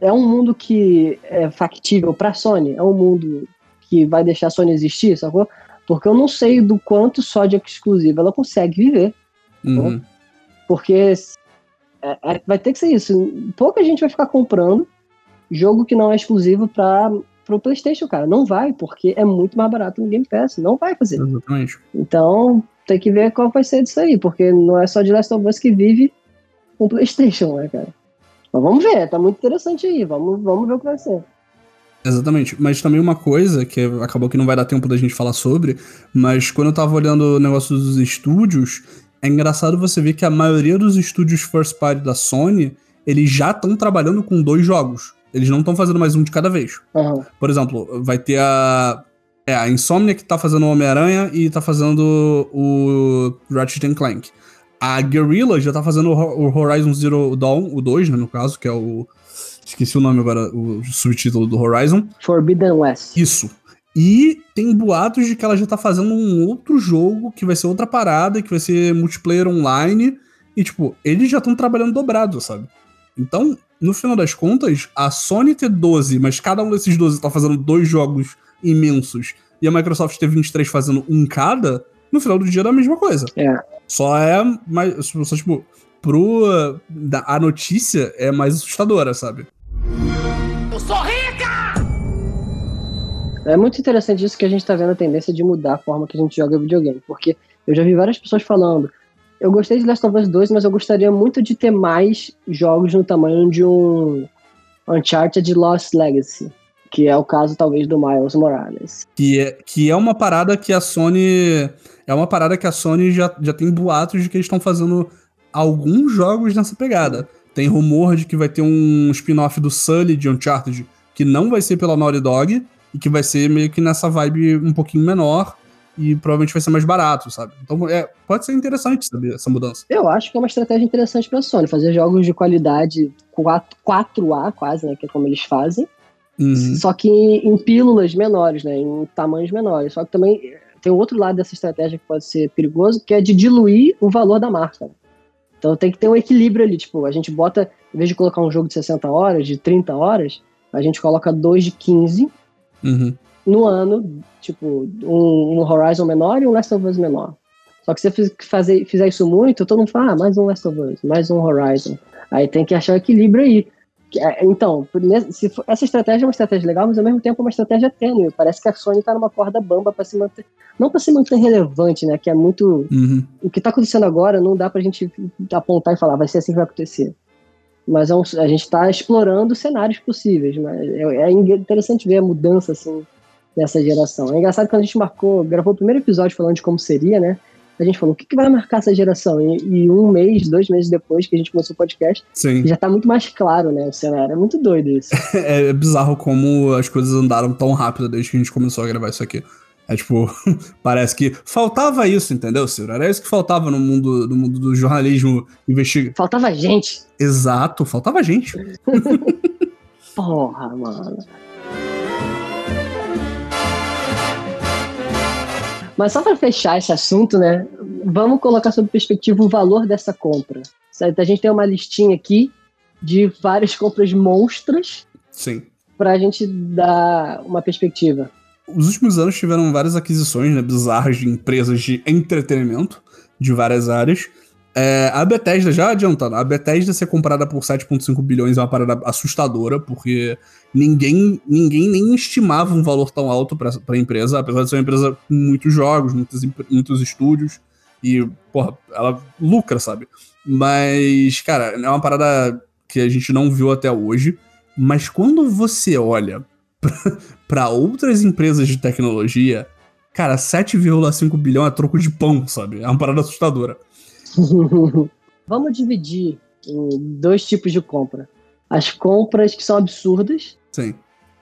é um mundo que é factível pra Sony, é um mundo que vai deixar a Sony existir, sacou? Porque eu não sei do quanto só de exclusiva ela consegue viver. Uhum. Porque é- é- vai ter que ser isso. Pouca gente vai ficar comprando jogo que não é exclusivo para o PlayStation, cara. Não vai, porque é muito mais barato no Game Pass. Não vai fazer. Exatamente. Então tem que ver qual vai ser disso aí, porque não é só de Last of Us que vive com PlayStation, né, cara? Mas vamos ver, tá muito interessante aí. Vamos, vamos ver o que vai ser. Exatamente. Mas também uma coisa que acabou que não vai dar tempo da gente falar sobre, mas quando eu tava olhando o negócio dos estúdios, é engraçado você ver que a maioria dos estúdios first party da Sony, eles já estão trabalhando com dois jogos. Eles não estão fazendo mais um de cada vez. Aham. Por exemplo, vai ter a. É, a Insomnia que tá fazendo o Homem-Aranha e tá fazendo o Ratchet and Clank. A Guerrilla já tá fazendo o Horizon Zero Dawn, o 2, né, no caso, que é o. Esqueci o nome agora, o subtítulo do Horizon. Forbidden West. Isso. E tem boatos de que ela já tá fazendo um outro jogo que vai ser outra parada, que vai ser multiplayer online. E, tipo, eles já estão trabalhando dobrado, sabe? Então, no final das contas, a Sony ter 12, mas cada um desses 12 tá fazendo dois jogos imensos, e a Microsoft ter 23 fazendo um cada, no final do dia é a mesma coisa. É. Só é mais. Só, tipo, pro. da- A notícia é mais assustadora, sabe? É muito interessante isso que a gente tá vendo a tendência de mudar a forma que a gente joga videogame. Porque eu já vi várias pessoas falando. Eu gostei de Last of Us 2, mas eu gostaria muito de ter mais jogos no tamanho de um Uncharted Lost Legacy. Que é o caso, talvez, do Miles Morales. Que é, que é uma parada que a Sony. É uma parada que a Sony já, já tem boatos de que eles estão fazendo alguns jogos nessa pegada. Tem rumor de que vai ter um spin-off do Sully de Uncharted que não vai ser pela Naughty Dog e que vai ser meio que nessa vibe um pouquinho menor e provavelmente vai ser mais barato, sabe? Então é, pode ser interessante saber essa mudança. Eu acho que é uma estratégia interessante pra Sony. Fazer jogos de qualidade 4, 4A, quase, né? Que é como eles fazem. Uhum. Só que em, pílulas menores, né? Em tamanhos menores. Só que também eh, tem outro lado dessa estratégia que pode ser perigoso, que é de diluir o valor da marca. Então tem que ter um equilíbrio ali. Tipo, a gente bota, em vez de colocar um jogo de 60 horas, de 30 horas, a gente coloca dois de 15 Uhum. no ano, tipo, um, um Horizon menor e um Last of Us menor. Só que se você fazer, fizer isso muito, todo mundo fala, ah, mais um Last of Us, mais um Horizon. Aí tem que achar o equilíbrio aí. É- Então, essa estratégia é uma estratégia legal, mas ao mesmo tempo é uma estratégia tênue. Parece que a Sony tá numa corda bamba para se manter. Não para se manter relevante, né? Que é muito. Uhum. O que tá acontecendo agora não dá pra gente apontar e falar, vai ser assim que vai acontecer. Mas é um- a gente tá explorando cenários possíveis. Mas é, é interessante ver a mudança, assim, nessa geração. É engraçado que quando a gente marcou, gravou o primeiro episódio falando de como seria, né? A gente falou, o que, que vai marcar essa geração? E, e um mês, dois meses depois que a gente começou o podcast, Sim. já tá muito mais claro, né? O cenário. É muito doido isso. É bizarro como as coisas andaram tão rápido desde que a gente começou a gravar isso aqui. É tipo, parece que faltava isso, entendeu, Ciro? Era isso que faltava no mundo, no mundo do jornalismo investigativo. Faltava gente. Exato, faltava gente. Porra, mano. Mas só para fechar esse assunto, né? Vamos colocar sob perspectiva o valor dessa compra. Certo? A gente tem uma listinha aqui de várias compras monstras Sim. para a gente dar uma perspectiva. Os últimos anos tiveram várias aquisições né, bizarras de empresas de entretenimento de várias áreas. É, a Bethesda, já adiantando, a Bethesda ser comprada por 7,5 bilhões é uma parada assustadora, porque ninguém, ninguém nem estimava um valor tão alto para a empresa, apesar de ser uma empresa com muitos jogos, muitos, muitos estúdios, e, porra, ela lucra, sabe? Mas, cara, é uma parada que a gente não viu até hoje, mas quando você olha para outras empresas de tecnologia, cara, 7,5 bilhão é troco de pão, sabe? É uma parada assustadora. Vamos dividir em dois tipos de compra. As compras que são absurdas Sim.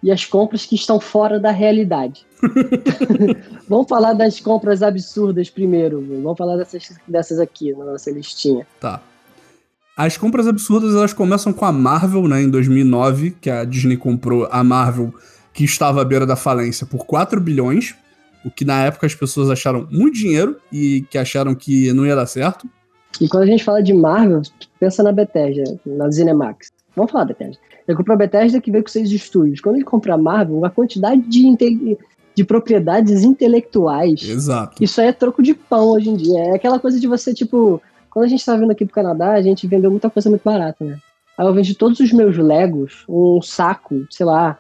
e as compras que estão fora da realidade. Vamos falar das compras absurdas primeiro. Vamos falar dessas, dessas aqui na nossa listinha. Tá. As compras absurdas elas começam com a Marvel, né, em 2009, que a Disney comprou a Marvel, que estava à beira da falência, por 4 bilhões, o que na época as pessoas acharam muito dinheiro e que acharam que não ia dar certo. E quando a gente fala de Marvel, pensa na Bethesda, na Cinemax. Vamos falar Bethesda. Ele comprou a Bethesda que veio com seis estúdios. Quando ele compra a Marvel, a quantidade de, inte- de propriedades intelectuais Exato. Isso aí é troco de pão hoje em dia. É aquela coisa de você, tipo, quando a gente tá vindo aqui pro Canadá, a gente vendeu muita coisa muito barata, né? Aí eu vendi todos os meus Legos, um saco, sei lá,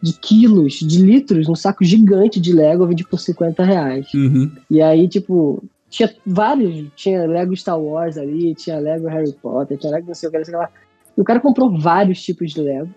de quilos, de litros, um saco gigante de Lego, eu vendi por 50 reais. Uhum. E aí, tipo, tinha vários, tinha Lego Star Wars ali, tinha Lego Harry Potter, tinha Lego não sei o que, não sei o que lá. E o cara comprou vários tipos de Lego,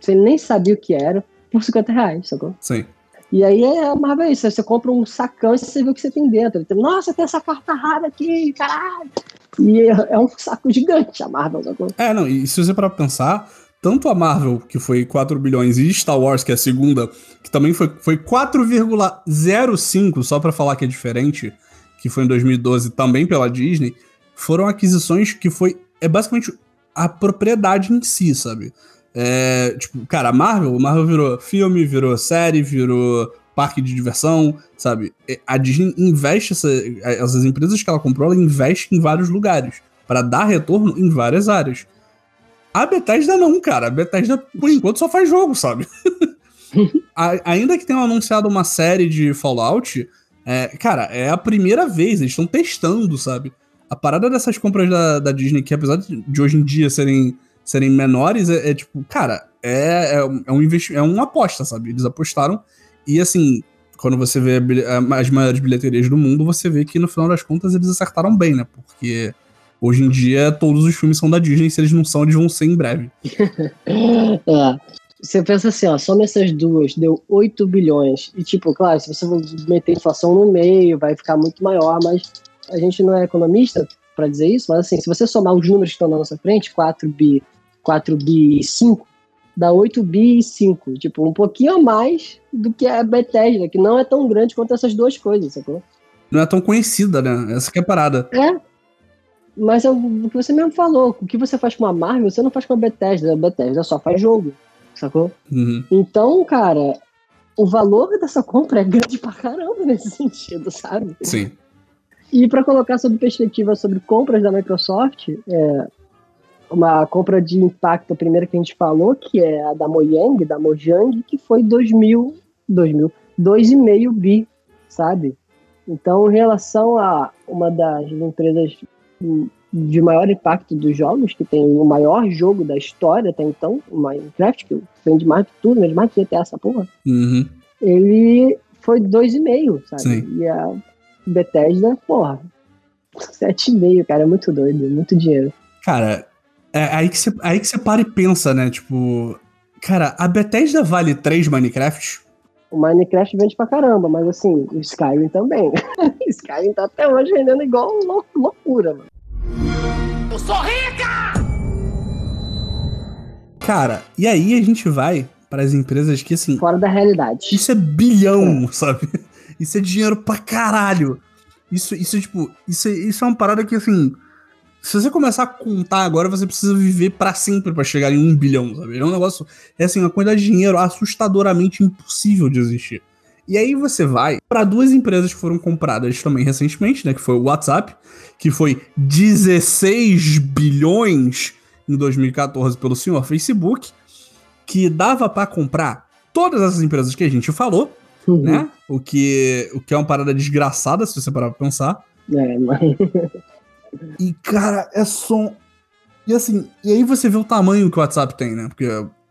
você nem sabia o que era, por 50 reais, sacou? Sim. E aí é a Marvel é isso, você compra um sacão e você vê o que você tem dentro. Tem, Nossa, tem essa carta rara aqui, caralho! E é é um saco gigante a Marvel, sacou? É, não, e se você parar pra pensar, tanto a Marvel, que foi 4 bilhões, e Star Wars, que é a segunda, que também foi, foi 4,05, só pra falar que é diferente, que foi em 2012 também pela Disney, foram aquisições que foi. É basicamente a propriedade em si, sabe? É, tipo, cara, a Marvel, Marvel virou filme, virou série, virou parque de diversão, sabe? É, A Disney investe essa, essas empresas que ela comprou, ela investe em vários lugares para dar retorno em várias áreas. A Bethesda não, cara. A Bethesda, por enquanto, só faz jogo, sabe? A- ainda que tenham anunciado uma série de Fallout, é, cara, é a primeira vez, eles estão testando, sabe? A parada dessas compras da, da Disney, que apesar de, hoje em dia serem, serem menores, é, é tipo, cara, é, é, um- é é uma aposta, sabe? Eles apostaram e assim, quando você vê as maiores bilheterias do mundo, você vê que no final das contas eles acertaram bem, né? Porque hoje em dia todos os filmes são da Disney, se eles não são, eles vão ser em breve. É. Você pensa assim, ó, soma essas duas, deu 8 bilhões. E tipo, claro, se você meter inflação no meio, vai ficar muito maior, mas a gente não é economista para dizer isso, mas assim, se você somar os números que estão na nossa frente, 4 bi, 4 bi e 5, dá 8 bi e 5. Tipo, um pouquinho a mais do que a Bethesda, que não é tão grande quanto essas duas coisas, sacou? Não é tão conhecida, né? Essa que é a parada. É. Mas é o que você mesmo falou. O que você faz com a Marvel, você não faz com a Bethesda. A Bethesda só faz jogo. Sacou? Uhum. Então, cara, o valor dessa compra é grande pra caramba nesse sentido, sabe? Sim. E para colocar sob perspectiva sobre compras da Microsoft, é, uma compra de impacto, a primeira que a gente falou, que é a da Mojang, da Mojang, que foi 2000, 2000, 2,5 bi, sabe? Então, em relação a uma das empresas de maior impacto dos jogos, que tem o maior jogo da história até então, o Minecraft, que vende mais de tudo, vende mais de GTA essa porra, Uhum. ele foi 2,5, sabe? Sim. E a Bethesda, porra, 7,5, cara, é muito doido, muito dinheiro. Cara, é aí que, você, aí que você para e pensa, né? Tipo, cara, a Bethesda vale 3 Minecraft? O Minecraft vende pra caramba, mas assim, o Skyrim também. o Skyrim tá até hoje vendendo igual lou- loucura, mano. Cara, e aí a gente vai para as empresas que, assim, Fora da realidade. isso é bilhão, sabe? Isso é dinheiro pra caralho. Isso, isso é tipo, isso, é- isso é uma parada que, assim, se você começar a contar agora, você precisa viver pra sempre pra chegar em um bilhão, sabe? É um negócio, é assim, uma quantidade de dinheiro assustadoramente impossível de existir. E aí você vai pra duas empresas que foram compradas também recentemente, né? Que foi o WhatsApp, que foi 16 bilhões em 2014 pelo senhor Facebook, que dava pra comprar todas essas empresas que a gente falou, Uhum. né? O que, o que é uma parada desgraçada, se você parar pra pensar. É, mas... E, cara, é som. E assim, e aí você vê o tamanho que o WhatsApp tem, né? Porque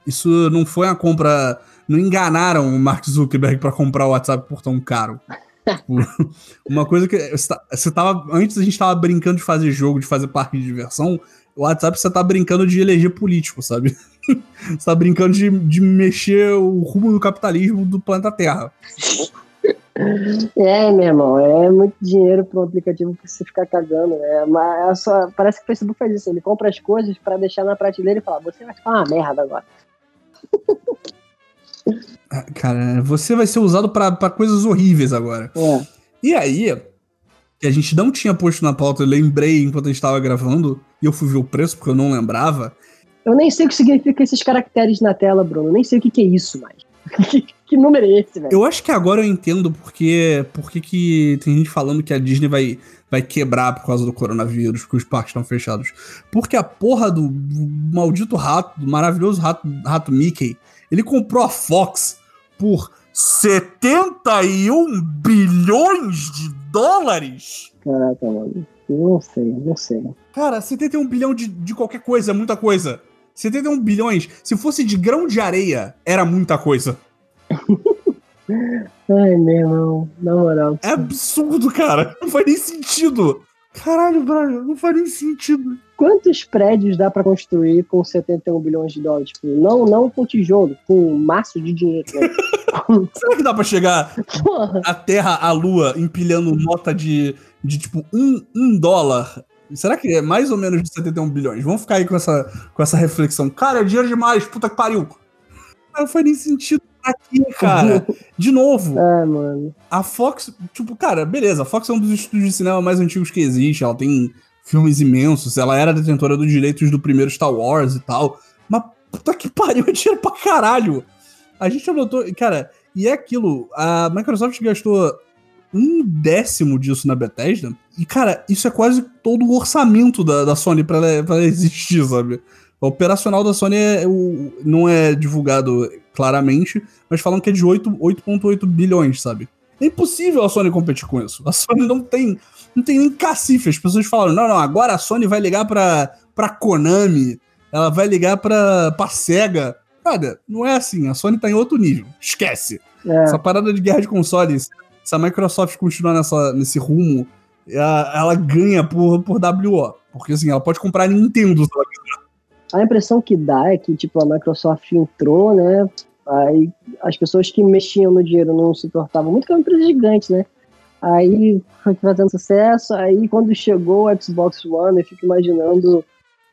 isso não foi uma compra. Não enganaram o Mark Zuckerberg pra comprar o WhatsApp por tão caro. Tipo, uma coisa que. Você tá- você tava. Antes a gente tava brincando de fazer jogo, de fazer parque de diversão. O WhatsApp você tá brincando de eleger político, sabe? você tá brincando de, de mexer o rumo do capitalismo do planeta Terra. É, meu irmão, é muito dinheiro para um aplicativo pra você ficar cagando. É, mas é só, parece que o Facebook faz isso. Ele compra as coisas para deixar na prateleira e falar: você vai ficar uma merda agora. Ah, Cara, você vai ser usado pra pra coisas horríveis agora. É. E aí, que a gente não tinha posto na pauta, eu lembrei enquanto a gente tava gravando, e eu fui ver o preço porque eu não lembrava. Eu nem sei o que significa esses caracteres na tela, Bruno. Eu nem sei o que, que é isso mais. que, que número é esse, velho? Eu acho que agora eu entendo porque, porque que tem gente falando que a Disney vai, vai quebrar por causa do coronavírus, porque os parques estão fechados. Porque a porra do, do maldito rato, do maravilhoso rato, rato Mickey, ele comprou a Fox por 71 bilhões de dólares? Caraca, mano. Não sei, não sei. Cara, 71 bilhão de, de qualquer coisa é muita coisa. 71 bilhões, se fosse de grão de areia, era muita coisa. Ai, meu irmão, na moral. É absurdo, cara. Não faz nem sentido. Caralho, Brian, não faz nem sentido. Quantos prédios dá pra construir com 71 bilhões de dólares? Tipo, não, não com tijolo, com um maço de dinheiro. Né? Será que dá pra chegar Porra, a Terra, a Lua, empilhando nota de, de tipo, um, um dólar? Será que é mais ou menos de 71 bilhões? Vamos ficar aí com essa, com essa reflexão. Cara, é dinheiro demais, puta que pariu. Não faz nem sentido aqui, cara. De novo, ah, mano. a Fox, tipo, cara, beleza, a Fox é um dos estúdios de cinema mais antigos que existe, ela tem filmes imensos, ela era detentora dos direitos do primeiro Star Wars e tal, mas puta que pariu, é dinheiro pra caralho. A gente anotou, cara, e é aquilo, a Microsoft gastou um décimo disso na Bethesda, e cara, isso é quase todo o orçamento da, da Sony pra ela, pra ela existir, sabe? O operacional da Sony é, o- não é divulgado claramente, mas falam que é de 8 8,8 bilhões, sabe? É impossível a Sony competir com isso. A Sony não tem, não tem nem cacife. As pessoas falaram: não, não, agora a Sony vai ligar pra, pra Konami, ela vai ligar pra, pra Sega. Cara, não é assim. A Sony tá em outro nível. Esquece. É, Essa parada de guerra de consoles, se a Microsoft continuar nessa, nesse rumo, ela, ela ganha por, por WO. Porque assim, ela pode comprar Nintendo. sabe? A impressão que dá é que, tipo, a Microsoft entrou, né? Aí as pessoas que mexiam no dinheiro não se importavam muito, que é uma empresa gigante, né? Aí foi fazendo sucesso, aí quando chegou o Xbox One, eu fico imaginando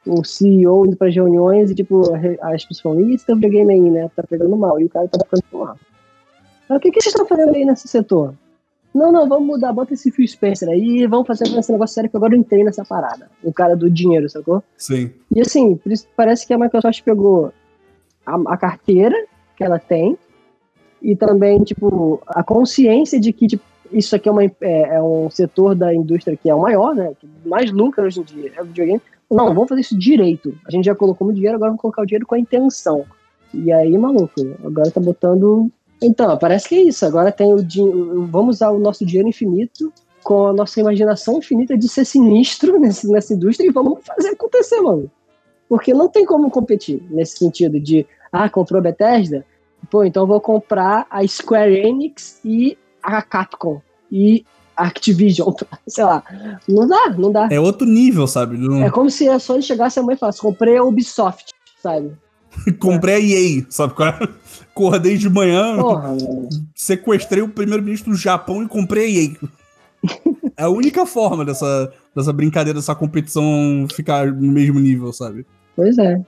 o CEO indo para reuniões e, tipo, as pessoas falam, ih, esse teu videogame aí, né? Tá pegando mal. E o cara tá ficando mal. O que, que vocês estão fazendo aí nesse setor? Não, não, vamos mudar, bota esse Phil Spencer aí, vamos fazer esse negócio sério que agora eu entrei nessa parada. O cara do dinheiro, sacou? Sim. E assim, parece que a Microsoft pegou a, a carteira que ela tem e também, tipo, a consciência de que tipo, isso aqui é, uma, é, é um setor da indústria que é o maior, né? Que mais lucra hoje em dia é o videogame. não, vamos fazer isso direito. A gente já colocou muito dinheiro, agora vamos colocar o dinheiro com a intenção. E aí, maluco, agora tá botando. Então, parece que é isso. Agora tem o. Vamos usar o nosso dinheiro infinito com a nossa imaginação infinita de ser sinistro nesse, nessa indústria e vamos fazer acontecer, mano. Porque não tem como competir nesse sentido de, ah, comprou a Bethesda? Pô, então vou comprar a Square Enix e a Capcom. E Activision, sei lá. Não dá, não dá. É outro nível, sabe? Não... É como se a Sony chegasse a mãe e falasse, comprei a Ubisoft, sabe? comprei a EA, sabe? Acordei de manhã, Porra, sequestrei o primeiro-ministro do Japão e comprei a EA. é a única forma dessa, dessa brincadeira, dessa competição ficar no mesmo nível, sabe? Pois é.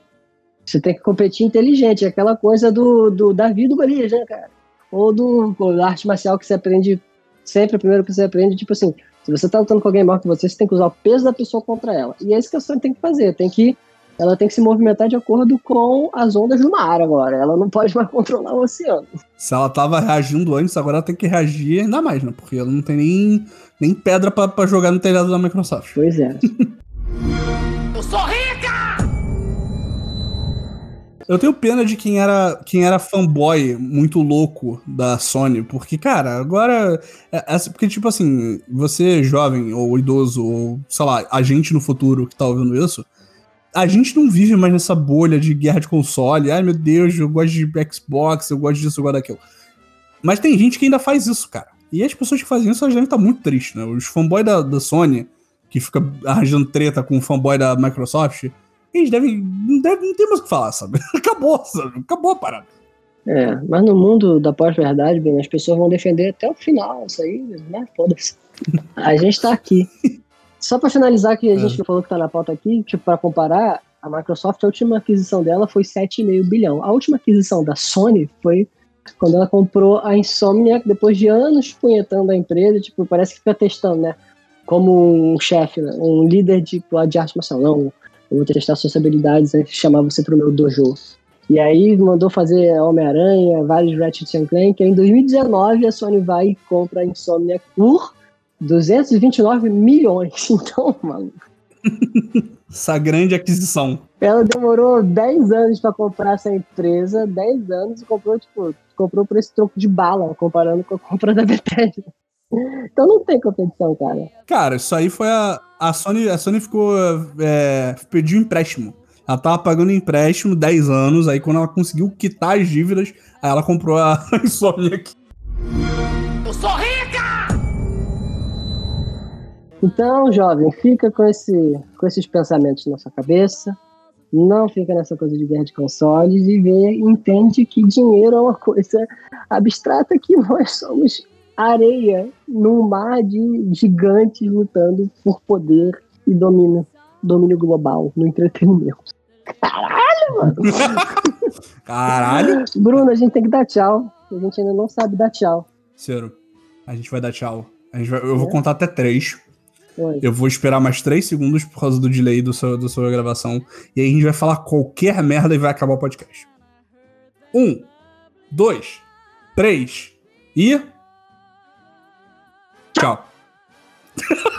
Você tem que competir inteligente, é aquela coisa do, do Davi do Golias, né, cara? Ou do, da arte marcial que você aprende sempre, primeiro que você aprende, tipo assim, se você tá lutando com alguém maior que você, você tem que usar o peso da pessoa contra ela. E é isso que a Sony tem que fazer, tem que ela tem que se movimentar de acordo com as ondas do mar agora. Ela não pode mais controlar o oceano. Se ela tava reagindo antes, agora ela tem que reagir ainda mais, né? Porque ela não tem nem, nem pedra para jogar no telhado da Microsoft. Pois é. Eu sou rica! Eu tenho pena de quem era, quem era fanboy muito louco da Sony, porque, cara, agora. É, é, porque, tipo assim, você jovem ou idoso, ou sei lá, a gente no futuro que tá ouvindo isso, a gente não vive mais nessa bolha de guerra de console. Ai, meu Deus, eu gosto de Xbox, eu gosto disso, eu gosto daquilo. Mas tem gente que ainda faz isso, cara. E as pessoas que fazem isso, elas devem estar muito tristes, né? Os fanboys da, da Sony, que fica arranjando treta com o fanboy da Microsoft, eles devem. Não, deve, não tem mais o que falar, sabe? Acabou, sabe? Acabou a parada. É, mas no mundo da pós-verdade, as pessoas vão defender até o final, isso aí, né? Foda-se. A gente tá aqui. Só para finalizar que a gente é. falou que tá na pauta aqui, tipo, para comparar, a Microsoft, a última aquisição dela foi 7,5 bilhão. A última aquisição da Sony foi quando ela comprou a Insomniac, depois de anos punhetando a empresa, tipo, parece que fica testando, né? Como um chefe, né? um líder de, tipo, de arte marcial. Não, eu vou testar suas habilidades antes de chamar você pro meu dojo. E aí mandou fazer Homem-Aranha, vários Ratchet Clank. Em 2019 a Sony vai e compra a Insomniac por 229 milhões. Então, mano. essa grande aquisição. Ela demorou 10 anos para comprar essa empresa, 10 anos e comprou, tipo, comprou por esse troco de bala, comparando com a compra da Bethesda. Então não tem competição, cara. Cara, isso aí foi a. A Sony, a Sony ficou. É, pediu empréstimo. Ela tava pagando empréstimo 10 anos, aí quando ela conseguiu quitar as dívidas, aí ela comprou a Insomniac. Eu sou então, jovem, fica com, esse, com esses pensamentos na sua cabeça. Não fica nessa coisa de guerra de consoles e vê, entende que dinheiro é uma coisa abstrata que nós somos areia num mar de gigantes lutando por poder e domínio, domínio global no entretenimento. Caralho, mano! Caralho! Bruno, a gente tem que dar tchau. A gente ainda não sabe dar tchau. Ciro, a gente vai dar tchau. Vai, eu vou é. contar até três. Oi. Eu vou esperar mais 3 segundos por causa do delay do seu, do sua gravação. E aí a gente vai falar qualquer merda e vai acabar o podcast. Um, dois, três e. Tchau.